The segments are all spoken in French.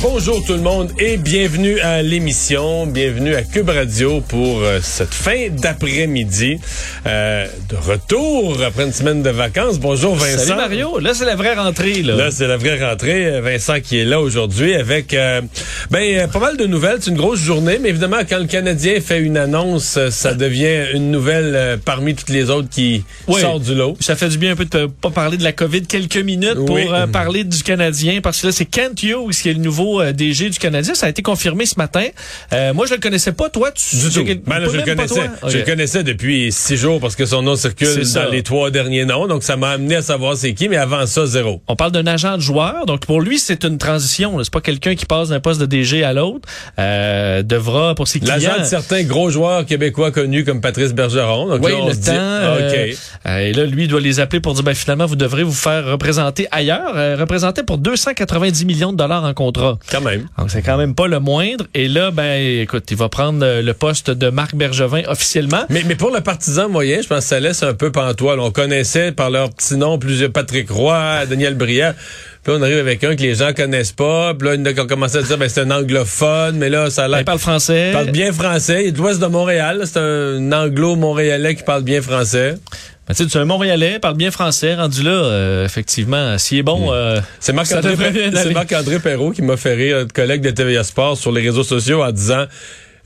Bonjour tout le monde et bienvenue à l'émission, bienvenue à Cube Radio pour euh, cette fin d'après-midi. Euh, de retour après une semaine de vacances. Bonjour Vincent. Salut Mario, là c'est la vraie rentrée. Là, Là, c'est la vraie rentrée. Vincent qui est là aujourd'hui avec euh, ben pas mal de nouvelles. C'est une grosse journée, mais évidemment quand le Canadien fait une annonce, ça devient une nouvelle parmi toutes les autres qui Oui. sort du lot. Ça fait du bien un peu de pas parler de la COVID quelques minutes pour Oui. parler du Canadien parce que là c'est Kent Hughes qui est le nouveau euh, DG du Canadien. Ça a été confirmé ce matin. Euh, moi je le connaissais pas. Toi tu Du tout. Ben là, je le connaissais. le connaissais depuis six jours parce que son nom circule dans les trois derniers noms. Donc, ça m'a amené à savoir c'est qui, mais avant ça, zéro. On parle d'un agent de joueur, donc pour lui c'est une transition. C'est pas quelqu'un qui passe d'un poste de DG à l'autre. Euh, devra pour ses clients. L'agent de certains gros joueurs québécois connus comme Patrice Bergeron. Donc Oui, là, on le se temps. dit, euh, et là, lui, il doit les appeler pour dire, ben, finalement, vous devrez vous faire représenter ailleurs. Représenter pour 290 millions de dollars en contrat. Quand même. Donc, c'est quand même pas le moindre. Et là, ben, écoute, il va prendre euh, le poste de Marc Bergevin officiellement. Mais, mais pour le partisan moyen, je pense que ça laisse un peu pantois. là. On connaissait par leur petit nom plusieurs Patrick Roy, Daniel Brière. Puis on arrive avec un que les gens connaissent pas. Puis là, il y en a qui ont commencé à dire ben, c'est un anglophone, mais là, ça a l'air. Il parle français. Il parle bien français. Il est de l'ouest de Montréal. là. C'est un anglo-montréalais qui parle bien français. Ben, tu sais, tu es un Montréalais, parle bien français, rendu là, euh, effectivement, s'il est bon, euh, C'est Marc-André. Marc-André Perrault qui m'a fait rire, notre collègue de TVA Sport sur les réseaux sociaux en disant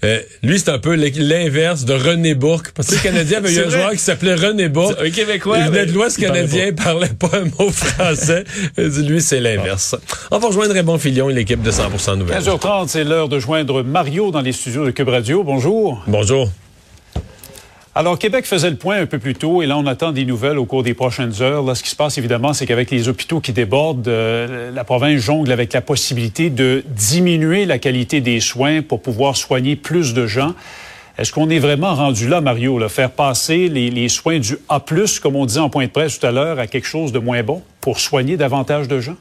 euh, lui, c'est un peu l'inverse de René Bourque. Parce que le Canadien avait eu un vrai. joueur qui s'appelait René Bourque. un Québécois. Il venait mais de l'Ouest canadien, il parlait pas un mot français. Il dit, lui, c'est l'inverse. On va rejoindre Raymond Filion et l'équipe de 100% Nouvelles. 15h30, c'est l'heure de joindre Mario dans les studios de Cube Radio. Bonjour. Bonjour. Alors, Québec faisait le point un peu plus tôt et là, on attend des nouvelles au cours des prochaines heures. Là, ce qui se passe, évidemment, c'est qu'avec les hôpitaux qui débordent, euh, la province jongle avec la possibilité de diminuer la qualité des soins pour pouvoir soigner plus de gens. Est-ce qu'on est vraiment rendu là, Mario, là, faire passer les, les soins du A+, comme on disait en point de presse tout à l'heure, à quelque chose de moins bon pour soigner davantage de gens?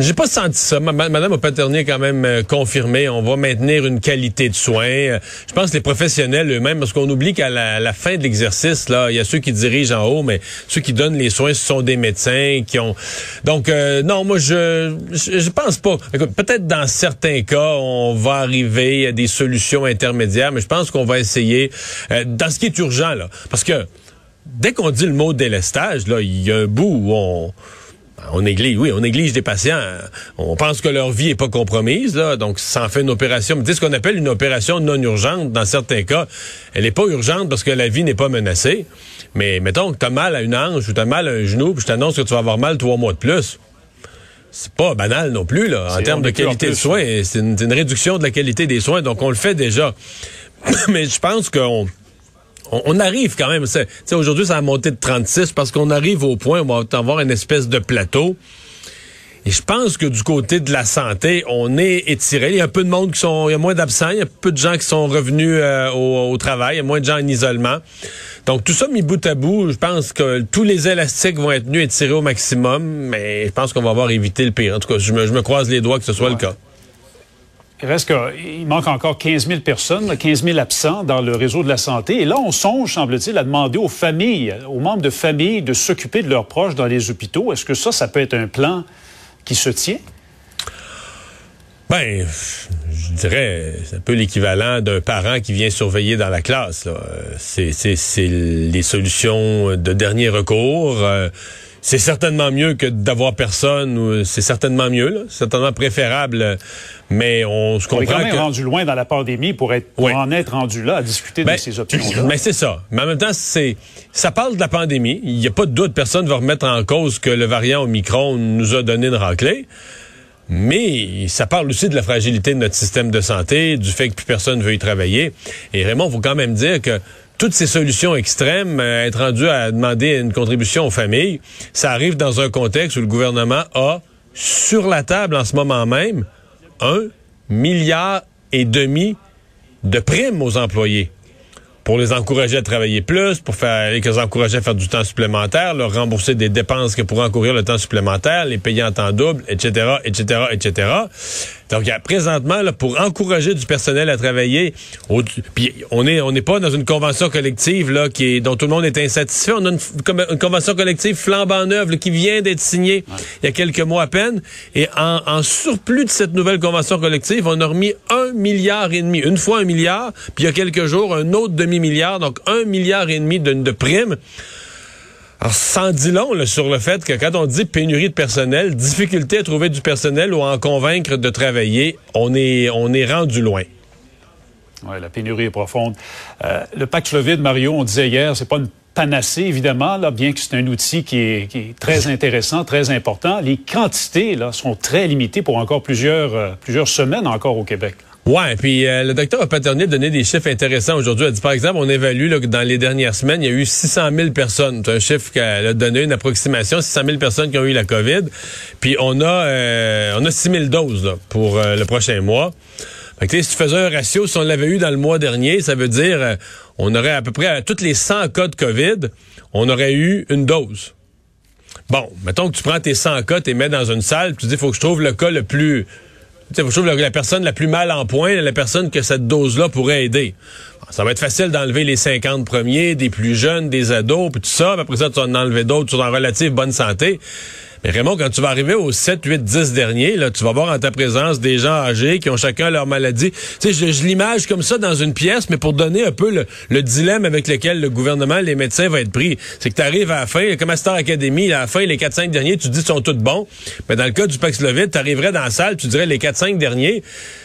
J'ai pas senti ça. Ma- ma- Madame Paternier a quand même euh, confirmé. On va maintenir une qualité de soins. Euh, Je pense que les professionnels eux-mêmes, parce qu'on oublie qu'à la, fin de l'exercice, là, il y a ceux qui dirigent en haut, mais ceux qui donnent les soins, ce sont des médecins qui ont. Donc euh, non, moi je, je pense pas. Peut-être dans certains cas, on va arriver à des solutions intermédiaires, mais je pense qu'on va essayer dans ce qui est urgent là, parce que dès qu'on dit le mot délestage, là, il y a un bout où on on néglige, oui, on néglige des patients. On pense que leur vie est pas compromise, là, donc ça en fait une opération. Mais tu sais, ce qu'on appelle une opération non urgente, dans certains cas, elle est pas urgente parce que la vie n'est pas menacée. Mais mettons que tu as mal à une hanche ou tu as mal à un genou, puis je t'annonce que tu vas avoir mal trois mois de plus. C'est pas banal non plus, là, en termes de qualité de soins. C'est une, c'est une réduction de la qualité des soins, donc on le fait déjà. Mais je pense qu'on on, on arrive quand même. c'est- tu sais, Aujourd'hui, ça a monté de 36 parce qu'on arrive au point où on va avoir une espèce de plateau. Et je pense que du côté de la santé, on est étiré. Il y a un peu de monde qui sont, il y a moins d'absents, il y a peu de gens qui sont revenus euh, au, au travail, il y a moins de gens en isolement. Donc tout ça mis bout à bout, je pense que tous les élastiques vont être tenus et tirés au maximum, mais je pense qu'on va avoir évité le pire. En tout cas, je me, je me croise les doigts que ce soit le cas. Il reste que, il manque encore 15 000 personnes, là, 15 000 absents dans le réseau de la santé. Et là, on songe, semble-t-il, à demander aux familles, aux membres de famille de s'occuper de leurs proches dans les hôpitaux. Est-ce que ça, ça peut être un plan qui se tient? Ben, je dirais, c'est un peu l'équivalent d'un parent qui vient surveiller dans la classe. Euh, c'est les solutions de dernier recours. Euh, c'est certainement mieux que d'avoir personne. ou C'est certainement mieux, là. C'est certainement préférable. Mais on se On est quand comprend même que... rendu loin dans la pandémie pour, être, pour Oui. en être rendu là à discuter Ben, de ces options-là. Mais c'est ça. Mais en même temps, c'est ça parle de la pandémie. Il n'y a pas de doute, personne ne va remettre en cause que le variant Omicron nous a donné une raclée. Mais ça parle aussi de la fragilité de notre système de santé, du fait que plus personne ne veut y travailler. Et Raymond, il faut quand même dire que toutes ces solutions extrêmes, euh, être rendu à demander une contribution aux familles, ça arrive dans un contexte où le gouvernement a sur la table en ce moment même un milliard et demi de primes aux employés. pour les encourager à travailler plus, pour faire les encourager à faire du temps supplémentaire, leur rembourser des dépenses que pourraient encourir le temps supplémentaire, les payer en temps double, etc., etc., etc. Donc, présentement, là, pour encourager du personnel à travailler, puis on est on n'est pas dans une convention collective là qui est dont tout le monde est insatisfait. On a une, convention collective flambant neuve qui vient d'être signée il y a quelques mois à peine. Et en, en, surplus de cette nouvelle convention collective, on a remis un milliard et demi, une fois un milliard, puis il y a quelques jours un autre demi-milliard, donc un milliard et demi de, de primes. Alors, sans dit long sur le fait que quand on dit pénurie de personnel, difficulté à trouver du personnel ou à en convaincre de travailler, on est, on est rendu loin. Oui, la pénurie est profonde. Euh, le Paxlovid, Mario, on disait hier, c'est pas une panacée, évidemment, là, bien que c'est un outil qui est, qui est, très intéressant, très important. Les quantités là, sont très limitées pour encore plusieurs, euh, plusieurs semaines encore au Québec. Ouais, puis euh, le docteur Paternier a donné des chiffres intéressants aujourd'hui. A dit, par exemple, on évalue là, que dans les dernières semaines, il y a eu 600 000 personnes. C'est un chiffre qu'elle a donné, une approximation, 600 000 personnes qui ont eu la COVID. Puis on a, euh, on a 6 000 doses là, pour euh, le prochain mois. Fait que, si tu faisais un ratio, si on l'avait eu dans le mois dernier, ça veut dire on aurait à peu près à toutes les 100 cas de COVID, on aurait eu une dose. Bon, mettons que tu prends tes 100 cas, tu les mets dans une salle, tu dis, faut que je trouve le cas le plus je trouve la, la personne la plus mal en point, la personne que cette dose-là pourrait aider. Ça va être facile d'enlever les 50 premiers, des plus jeunes, des ados, puis tout ça. après ça, tu vas en enlever d'autres, sont en relative bonne santé. Mais Raymond, quand tu vas arriver aux 7, 8, 10 derniers, là, tu vas voir en ta présence des gens âgés qui ont chacun leur maladie. Tu sais, je, l'image comme ça dans une pièce, mais pour donner un peu le, dilemme avec lequel le gouvernement, les médecins vont être pris. C'est que tu arrives à la fin, comme à Star Academy, à la fin, les 4-5 derniers, tu dis qu'ils sont tous bons. Mais dans le cas du Paxlovid, tu arriverais dans la salle, tu dirais les 4-5 derniers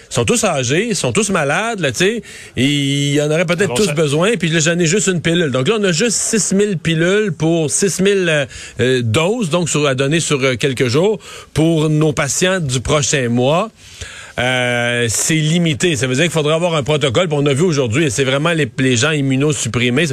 sont tous âgés, sont tous malades, là, tu sais, il y en aurait peut-être tous besoin, puis là, j'en ai juste une pilule. Donc là, on a juste 6000 pilules pour 6000 euh, euh, doses, donc sur, à donner sur euh, quelques jours, pour nos patients du prochain mois. Euh, c'est limité. Ça veut dire qu'il faudra avoir un protocole. on a vu aujourd'hui, et c'est vraiment les, les, gens immunosupprimés.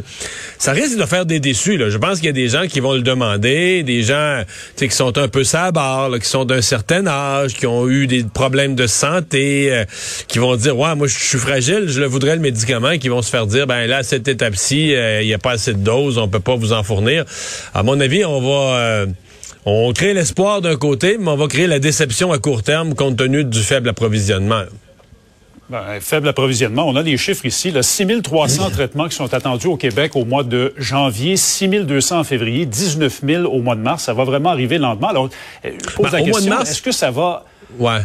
Ça risque de faire des déçus. Là. Je pense qu'il y a des gens qui vont le demander, des gens qui sont un peu sabards, qui sont d'un certain âge, qui ont eu des problèmes de santé, euh, qui vont dire, ouais, moi je suis fragile, je le voudrais le médicament, qui vont se faire dire, ben là, à cette étape-ci, euh, il n'y a pas assez de doses, on peut pas vous en fournir. À mon avis, on va on crée l'espoir d'un côté, mais on va créer la déception à court terme compte tenu du faible approvisionnement. Ben, faible approvisionnement. On a les chiffres ici. 6 300 traitements qui sont attendus au Québec au mois de janvier, 6 200 en février, 19 000 au mois de mars. Ça va vraiment arriver lentement. Alors, je pose ben, la question, est-ce que ça va... Ouais.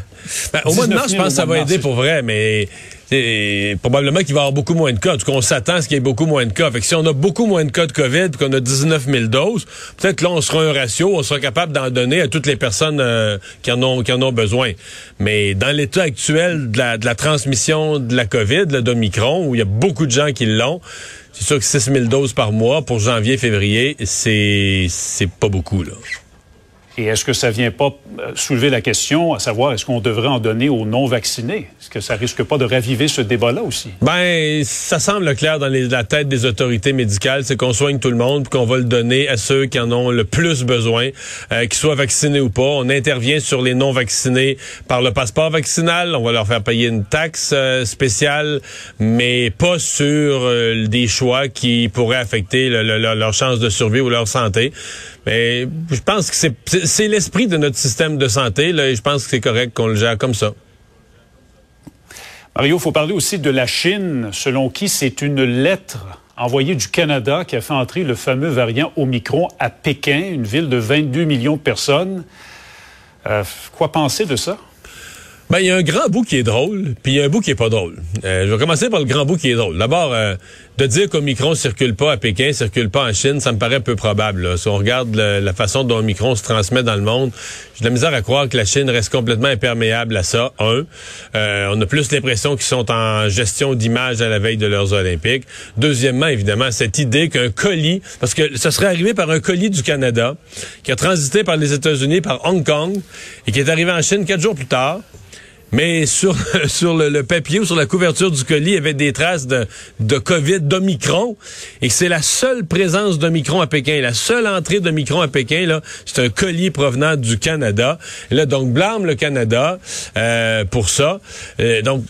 Ben, au mois de mars, je pense que ça va aider pour vrai, mais et probablement qu'il va y avoir beaucoup moins de cas. En tout cas, on s'attend à ce qu'il y ait beaucoup moins de cas. Fait que si on a beaucoup moins de cas de COVID, qu'on a 19 000 doses, peut-être là, on sera un ratio, on sera capable d'en donner à toutes les personnes euh, qui, en ont, qui en ont besoin. Mais dans l'état actuel de la, de la transmission de la COVID, d'Omicron, où il y a beaucoup de gens qui l'ont, c'est sûr que 6 000 doses par mois pour janvier, février, c'est, c'est pas beaucoup, là. Et est-ce que ça vient pas euh, soulever la question, à savoir, est-ce qu'on devrait en donner aux non-vaccinés? Est-ce que ça risque pas de raviver ce débat-là aussi? Ben, ça semble clair dans la tête des autorités médicales, c'est qu'on soigne tout le monde, qu'on va le donner à ceux qui en ont le plus besoin, euh, qu'ils soient vaccinés ou pas. On intervient sur les non-vaccinés par le passeport vaccinal. On va leur faire payer une taxe euh, spéciale, mais pas sur des choix qui pourraient affecter leur chance de survie ou leur santé. Mais je pense que c'est l'esprit de notre système de santé, là, et je pense que c'est correct qu'on le gère comme ça. Mario, il faut parler aussi de la Chine, selon qui c'est une lettre envoyée du Canada qui a fait entrer le fameux variant Omicron à Pékin, une ville de 22 millions de personnes. Euh, quoi penser de ça? Ben, il y a un grand bout qui est drôle, puis il y a un bout qui est pas drôle. Euh, je vais commencer par le grand bout qui est drôle. D'abord, euh, de dire qu'Omicron circule pas à Pékin, circule pas en Chine, ça me paraît peu probable. Si on regarde la façon dont Omicron se transmet dans le monde, j'ai de la misère à croire que la Chine reste complètement imperméable à ça. Un, euh, on a plus l'impression qu'ils sont en gestion d'image à la veille de leurs Olympiques. Deuxièmement, évidemment, cette idée qu'un colis, parce que ça serait arrivé par un colis du Canada, qui a transité par les États-Unis, par Hong Kong, et qui est arrivé en Chine quatre jours plus tard, mais sur, sur le, papier ou sur la couverture du colis, il y avait des traces de, de COVID, d'Omicron, et c'est la seule présence d'Omicron à Pékin, la seule entrée d'Omicron à Pékin, là, c'est un colis provenant du Canada. Et là, donc, blâme le Canada euh, pour ça. Euh, donc,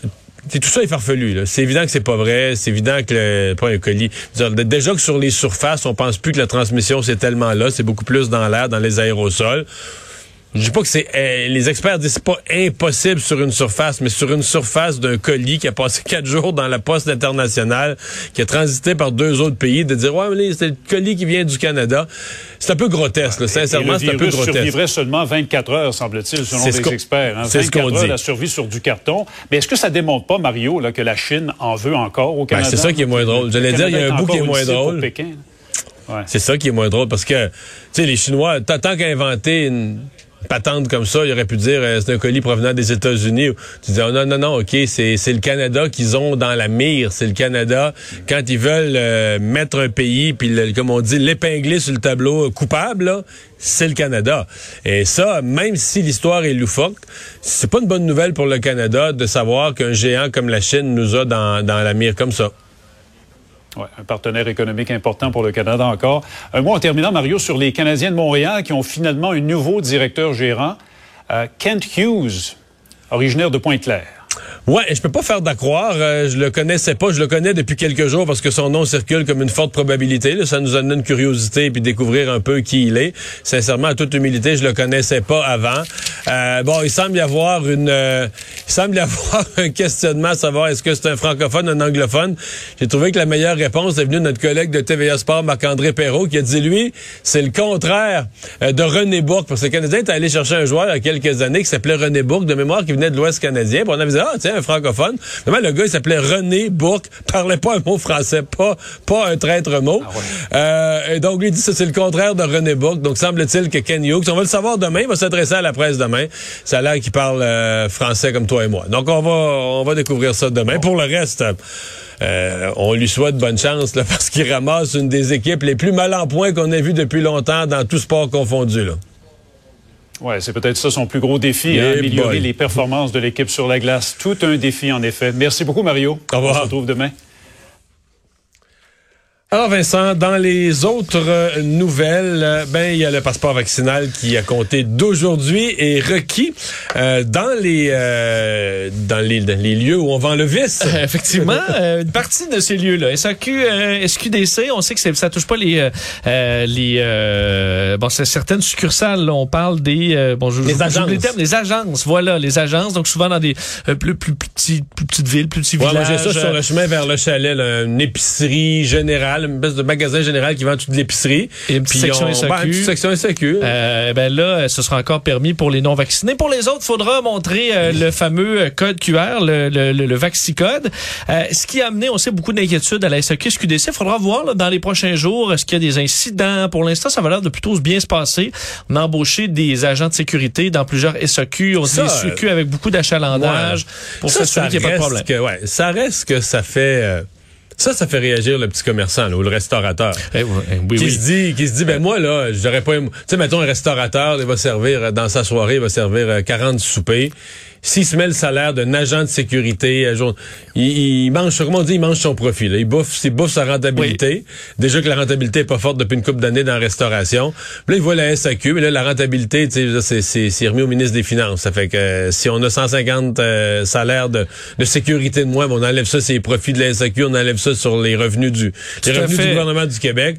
tout ça est farfelu. C'est évident que c'est pas vrai. C'est évident que le, pas un colis. Déjà que sur les surfaces, on pense plus que la transmission c'est tellement là. C'est beaucoup plus dans l'air, dans les aérosols. Je dis pas que c'est euh, les experts disent c'est pas impossible sur une surface, mais sur une surface d'un colis qui a passé quatre jours dans la poste internationale, qui a transité par deux autres pays, de dire ouais mais c'est le colis qui vient du Canada, c'est un peu grotesque. là. Sincèrement, Et c'est un peu grotesque. survivrait seulement 24 heures, semble-t-il, selon ce les experts. hein. c'est ce 24 qu'on dit. la survie sur du carton. Mais est-ce que ça démontre pas, Mario, là, que la Chine en veut encore au Ben, Canada? c'est ça qui est moins drôle. J'allais dire, il y a un bout qui est moins drôle. Ouais. C'est ça qui est moins drôle parce que, tu sais, les Chinois, tant qu'à inventer une patente comme ça, ils auraient pu dire euh, c'est un colis provenant des États-Unis. Tu dis oh, non, non, non, OK, c'est le Canada qu'ils ont dans la mire. C'est le Canada. Quand ils veulent euh, mettre un pays, puis le- comme on dit, l'épingler sur le tableau coupable, c'est le Canada. Et ça, même si l'histoire est loufoque, c'est pas une bonne nouvelle pour le Canada de savoir qu'un géant comme la Chine nous a dans, dans la mire comme ça. Ouais, un partenaire économique important pour le Canada encore. Un mot en terminant, Mario, sur les Canadiens de Montréal qui ont finalement un nouveau directeur gérant, euh, Kent Hughes, originaire de Pointe-Claire. Ouais, je peux pas faire d'accroire. Euh, je le connaissais pas. Je le connais depuis quelques jours parce que son nom circule comme une forte probabilité. Ça nous a donné une curiosité puis découvrir un peu qui il est. Sincèrement, à toute humilité, je le connaissais pas avant. Euh, bon, il semble y avoir une, euh, il semble y avoir un questionnement à savoir est-ce que c'est un francophone, un anglophone. J'ai trouvé que la meilleure réponse est venue de notre collègue de TVA Sport, Marc-André Perrault, qui a dit lui, c'est le contraire euh, de René Bourque parce que le Canadien est allé chercher un joueur il y a quelques années qui s'appelait René Bourque de mémoire qui venait de l'Ouest canadien. Puis on avait dit ah tiens un francophone. Vraiment, le gars il s'appelait René Bourque, parlait pas un mot français, pas pas un traître mot. Euh, et donc lui il dit ça c'est le contraire de René Bourque. Donc semble-t-il que Ken Hughes, on va le savoir demain, il va s'adresser à la presse demain. Ça a l'air qu'il parle euh, français comme toi et moi. Donc on va on va découvrir ça demain. Pour le reste. euh, on lui souhaite bonne chance là, parce qu'il ramasse une des équipes les plus mal en point qu'on ait vu depuis longtemps dans tout sport confondu. Là. Ouais, c'est peut-être ça son plus gros défi, hein, améliorer boy. les performances de l'équipe sur la glace. Tout un défi, en effet. Merci beaucoup, Mario. Au revoir. On se retrouve demain. Alors Vincent, dans les autres euh, nouvelles, euh, ben il y a le passeport vaccinal qui a compté d'aujourd'hui et requis euh, dans les euh, dans les dans les lieux où on vend le vice. Euh, Effectivement, euh, une partie de ces lieux-là. SAQ, SQDC, on sait que ça touche pas les les euh, bon, c'est certaines succursales. là, on parle des bon, je- Les je- agences. terme, les agences. Voilà, les agences. Donc souvent dans des euh, plus, plus petits plus petites villes, plus petits Ouais, moi villages. j'ai ça sur le chemin vers le chalet, là, une épicerie générale, une espèce de magasin général qui vend toute l'épicerie. Et une petite Puis section on- SAQ. ben, une petite section SAQ. Euh, ben là, euh, ce sera encore permis pour les non-vaccinés. Pour les autres, faudra montrer euh, le fameux code QR, le, le, le, le Vaxicode. Euh, ce qui a amené, on sait, beaucoup d'inquiétudes à la SAQ, SQDC. Il faudra voir là, dans les prochains jours, est-ce qu'il y a des incidents. Pour l'instant, ça va l'air de plutôt bien se passer. On a embauché des agents de sécurité dans plusieurs SAQ. On Ça, des SAQ avec beaucoup d'achalandage pour Ça, s'assurer qu'il n'y a pas de problème. que- ouais, ça reste que ça fait... euh, ça, ça fait réagir le petit commerçant là, ou le restaurateur. Eh oui, eh oui, qui oui. se dit qui se dit ben moi là j'aurais pas tu sais mettons un restaurateur il va servir euh, dans sa soirée il va servir euh, 40 soupers s'il se met le salaire d'un agent de sécurité jour, il, il mange comment on dit il mange son profit là. il bouffe il bouffe sa rentabilité. Déjà que la rentabilité est pas forte depuis une couple d'années dans la restauration. Puis là il voit la SAQ mais là la rentabilité c'est remis au ministre des finances. Ça fait que euh, si on a 150 euh, salaires de, de sécurité de moins on enlève ça c'est les profits de la SAQ on enlève ça sur les revenus du les revenus du gouvernement du Québec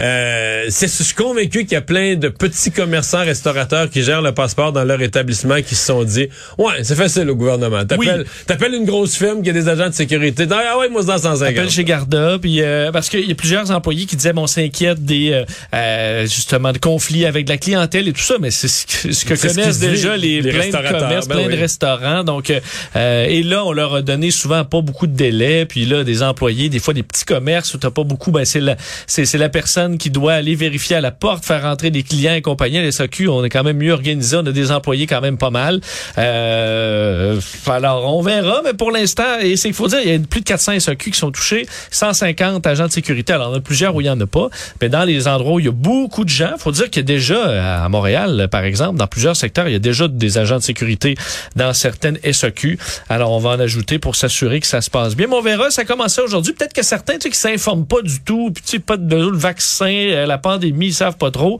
euh, c'est, je suis convaincu qu'il y a plein de petits commerçants restaurateurs qui gèrent le passeport dans leur établissement qui se sont dit ouais c'est facile au gouvernement. T'appelles, t'appelles une grosse firme qui a des agents de sécurité. Ah ouais moi c'est dans 150 appelle chez Garda puis euh, parce qu'il y a plusieurs employés qui disaient bon on s'inquiète des euh, euh, justement de conflits avec la clientèle et tout ça mais c'est ce que, ce que C'est ce connaissent déjà les, les plein de restaurateurs, commerces ben plein oui. de restaurants. Donc euh, et là on leur a donné souvent pas beaucoup de délai puis là des employés des fois des petits commerces où t'as pas beaucoup ben c'est la c'est c'est la personne qui doit aller vérifier à la porte faire rentrer des clients et compagnie à SAQ on est quand même mieux organisé on a des employés quand même pas mal. Euh, alors on verra mais pour l'instant et c'est qu'il faut dire il y a plus de 400 SAQ qui sont touchés 150 agents de sécurité. Alors il y en a plusieurs où il y en a pas. Mais dans les endroits où il y a beaucoup de gens faut dire qu'il y a déjà à Montréal par exemple dans plusieurs secteurs il y a déjà des agents de sécurité dans certaines SAQ alors on va en ajouter pour s'assurer que ça se passe bien. Mais on verra ça a commencé aujourd'hui. Peut-être que certains tu sais qui s'informent pas du tout puis tu sais pas de le vaccin euh, la pandémie ils savent pas trop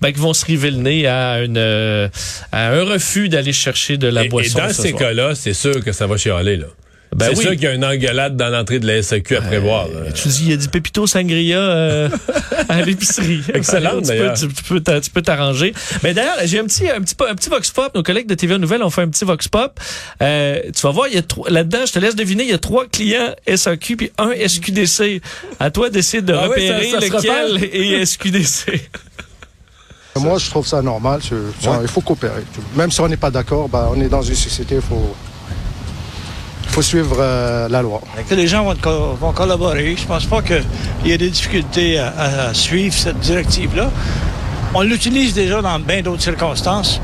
ben qui vont se river le nez à une euh, à un refus d'aller chercher de la et, et boisson dans ce ces cas-là c'est sûr que ça va chialer là Ben c'est oui. sûr qu'il y a une engueulade dans l'entrée de la SAQ à prévoir. là. Tu dis, il y a du Pépito Sangria euh, à l'épicerie. Excellent, tu peux, d'ailleurs. tu, tu peux t'a- tu peux t'arranger. Mais d'ailleurs, j'ai un petit, un petit, un petit vox pop. Nos collègues de TVA Nouvelle ont fait un petit vox pop. Euh, tu vas voir, il y a trois- là-dedans, je te laisse deviner, il y a trois clients SAQ puis un SQDC. À toi d'essayer de Ah oui, repérer ça- ça se lequel est SQDC. Moi, je trouve ça normal. je- genre, Il faut coopérer. Même si on n'est pas d'accord, bah, on est dans une société, il faut, faut suivre euh, la loi. que les gens vont, co- vont collaborer. Je pense pas qu'il y ait des difficultés à, à suivre cette directive-là. On l'utilise déjà dans bien d'autres circonstances.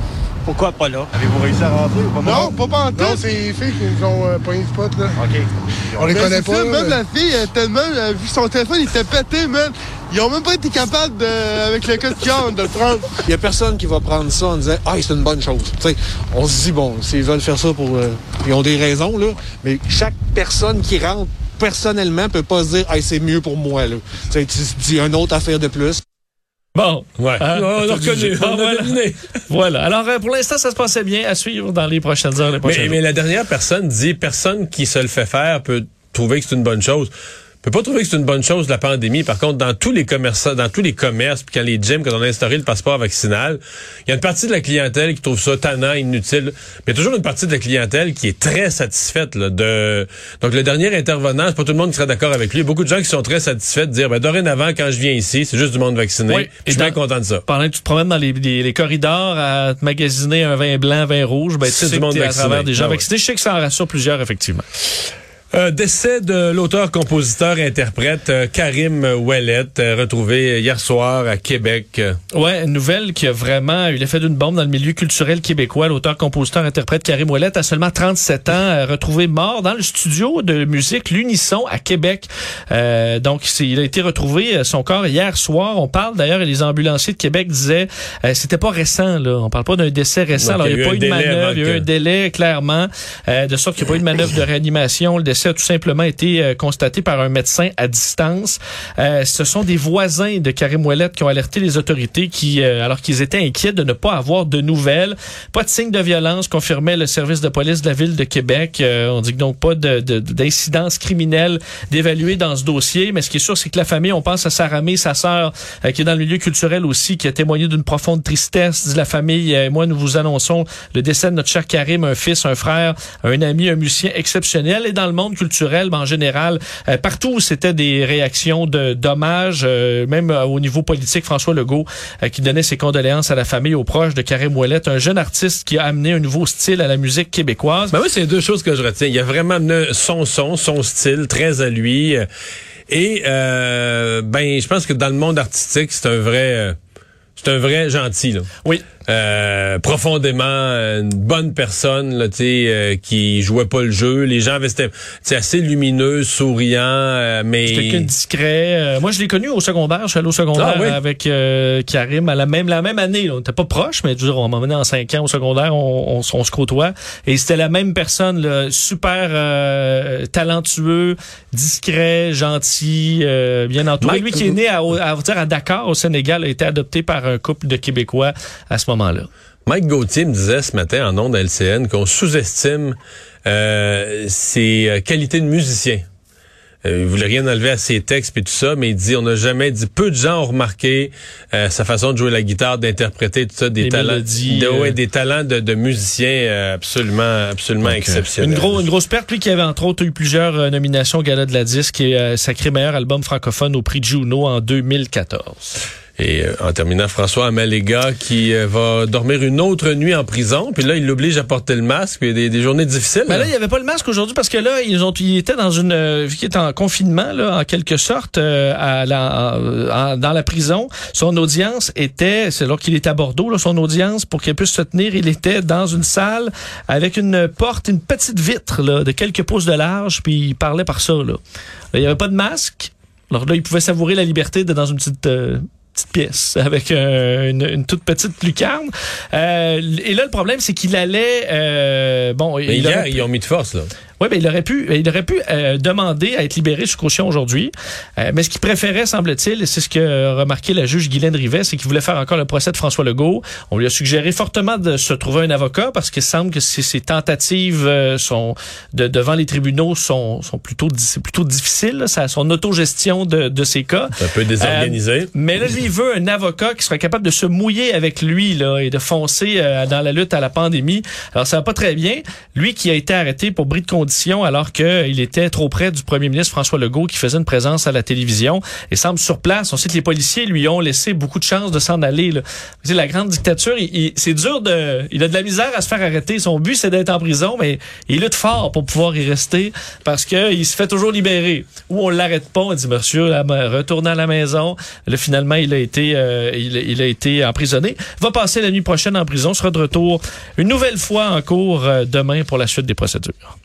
Pourquoi pas là? Avez-vous réussi à rentrer ou pas? Non, pas pas en tout. Non, c'est les filles qui nous ont euh, pogné le spot, là. OK. On les Ben, connaît c'est pas. ça, même mais- la fille, elle, tellement, elle a vu son téléphone, il était pété, man. Ils ont même pas été capables, de, avec le code QR, de le prendre. Il y a personne qui va prendre ça en disant Ah, c'est une bonne chose. Tu sais, on se dit, bon, s'ils veulent faire ça pour. euh, ils ont des raisons, là. Mais chaque personne qui rentre personnellement peut pas se dire Ah, c'est mieux pour moi, là. Tu sais, tu te dis une autre affaire de plus. Bon. Ouais. Hein? on a reconnu, Bon, on a voilà. deviné. Voilà. Alors, euh, pour l'instant, ça se passait bien à suivre dans les prochaines heures, les Mais, jours. mais la dernière personne dit personne qui se le fait faire peut trouver que c'est une bonne chose. Peut pas trouver que c'est une bonne chose la pandémie. Par contre, dans tous les commerçants, dans tous les commerces, puis quand les gyms, quand on a instauré le passeport vaccinal, il y a une partie de la clientèle qui trouve ça tannant, inutile. Mais il y a toujours une partie de la clientèle qui est très satisfaite là, de. Donc le dernier intervenant, c'est pas tout le monde qui serait d'accord avec lui. Il y a beaucoup de gens qui sont très satisfaits de dire ben dorénavant quand je viens ici, c'est juste du monde vacciné. Oui. Je suis bien content de ça. pendant que tu te promènes dans les, les- les corridors à te magasiner un vin blanc, vin rouge, ben, tu C'est sais du monde t'es à vacciné. travers des gens Ah ouais. Je sais que ça en rassure plusieurs, effectivement. Euh, décès de l'auteur-compositeur-interprète euh, Karim Ouellet, euh, retrouvé hier soir à Québec. Ouais, une nouvelle qui a vraiment eu l'effet d'une bombe dans le milieu culturel québécois. L'auteur, compositeur, interprète Karim Ouellet a seulement 37 ans, retrouvé mort dans le studio de musique L'Unisson à Québec. Donc, il a été retrouvé son corps hier soir. On parle d'ailleurs, et les ambulanciers de Québec disaient, c'était pas récent là. On parle pas d'un décès récent. Alors, il n'y a eu pas eu de manœuvre, il y a eu un délai clairement, de sorte qu'il n'y a pas eu de manœuvre de réanimation. Le décès a tout simplement été euh, constaté par un médecin à distance. Euh, ce sont des voisins de Karim Ouellet qui ont alerté les autorités qui, euh, alors qu'ils étaient inquiets de ne pas avoir de nouvelles. Pas de signe de violence, confirmait le service de police de la ville de Québec. Euh, on dit donc pas de- de- d'incidence criminelle d'évaluer dans ce dossier. Mais ce qui est sûr, c'est que la famille, on pense à Sarah May, sa sœur, euh, qui est dans le milieu culturel aussi, qui a témoigné d'une profonde tristesse. Dit la famille, euh, et moi, nous vous annonçons le décès de notre cher Karim, un fils, un frère, un ami, un musicien exceptionnel. Et dans le monde culturel, ben, en général, euh, partout où c'était des réactions de dommages, euh, même euh, au niveau politique, François Legault, qui donnait ses condoléances à la famille, aux proches de Karim Ouellet, un jeune artiste qui a amené un nouveau style à la musique québécoise. Ben oui, c'est deux choses que je retiens. Il y a vraiment amené son son, son style, très à lui. Et euh, ben, je pense que dans le monde artistique, c'est un vrai, c'est un vrai gentil. Là. Oui. Euh, profondément euh, une bonne personne là, tu sais, euh, qui jouait pas le jeu. Les gens avaient c'était c'est assez lumineux, souriant, euh, mais discret. Euh, moi, je l'ai connu au secondaire. Je suis allé au secondaire Ah oui? avec euh, Karim à la même la même année. là. On n'était pas proche, mais je veux dire, on m'a mené en cinq ans au secondaire. On, on, on se côtoie. Et c'était la même personne, là, super euh, talentueux, discret, gentil, euh, bien entouré. Mike- Lui qui est né à, à, vous dire, à Dakar, au Sénégal, a été adopté par un couple de Québécois à ce moment-là. Mike Gauthier me disait ce matin en ondes à LCN qu'on sous-estime euh, ses euh, qualités de musicien. Euh, il voulait rien enlever à ses textes et tout ça, mais il dit on n'a jamais dit peu de gens ont remarqué euh, sa façon de jouer la guitare, d'interpréter tout ça, des Les talents, mélodies, de, euh, des talents de, de musicien absolument, absolument exceptionnels. Une, gros, une grosse perte, lui qui avait entre autres eu plusieurs nominations au Gala de la Disque et sacré meilleur album francophone au prix Juno en 2014. Et euh, en terminant, François Amalega qui euh, va dormir une autre nuit en prison, puis là il l'oblige à porter le masque, puis il des, des journées difficiles. Ben là. il n'y avait pas le masque aujourd'hui parce que là, ils ont, il était dans une, euh, qu'il était en confinement là, en quelque sorte, euh, à la, dans la prison. Son audience était, c'est alors qu'il était à Bordeaux, là, son audience pour qu'elle puisse se tenir, il était dans une salle avec une porte, une petite vitre là, de quelques pouces de large, puis il parlait par ça. Là, Là, il n'y avait pas de masque. Alors là, il pouvait savourer la liberté de dans une petite euh, petite pièce avec euh, une, une toute petite lucarne. Euh, et là, le problème, c'est qu'il allait... euh, bon, Mais il hier, ils ont mis de force là. Oui, ben il aurait pu, il aurait pu euh, demander à être libéré sous caution aujourd'hui. Euh, mais ce qu'il préférait, semble-t-il, et c'est ce que a remarqué la juge Guylaine Rivet, c'est qu'il voulait faire encore le procès de François Legault. On lui a suggéré fortement de se trouver un avocat parce qu'il semble que ses, ses tentatives euh, sont de, devant les tribunaux sont, sont plutôt plutôt difficiles. là. Ça, son autogestion de, de ses cas. Un peu désorganisé. Euh, mais là, lui, il veut un avocat qui serait capable de se mouiller avec lui là, et de foncer euh, dans la lutte à la pandémie. Alors, ça va pas très bien. Lui qui a été arrêté pour bris de condition alors qu'il était trop près du premier ministre François Legault qui faisait une présence à la télévision et semble sur place. On sait que les policiers lui ont laissé beaucoup de chances de s'en aller. La grande dictature, c'est dur de... Il a de la misère à se faire arrêter. Son but, c'est d'être en prison, mais il lutte fort pour pouvoir y rester parce que il se fait toujours libérer. Ou on l'arrête pas, on dit, monsieur, là, retournez à la maison. Là, finalement, il a été, euh, il, il a été emprisonné. Va passer la nuit prochaine en prison, sera de retour une nouvelle fois en cours euh, demain pour la suite des procédures.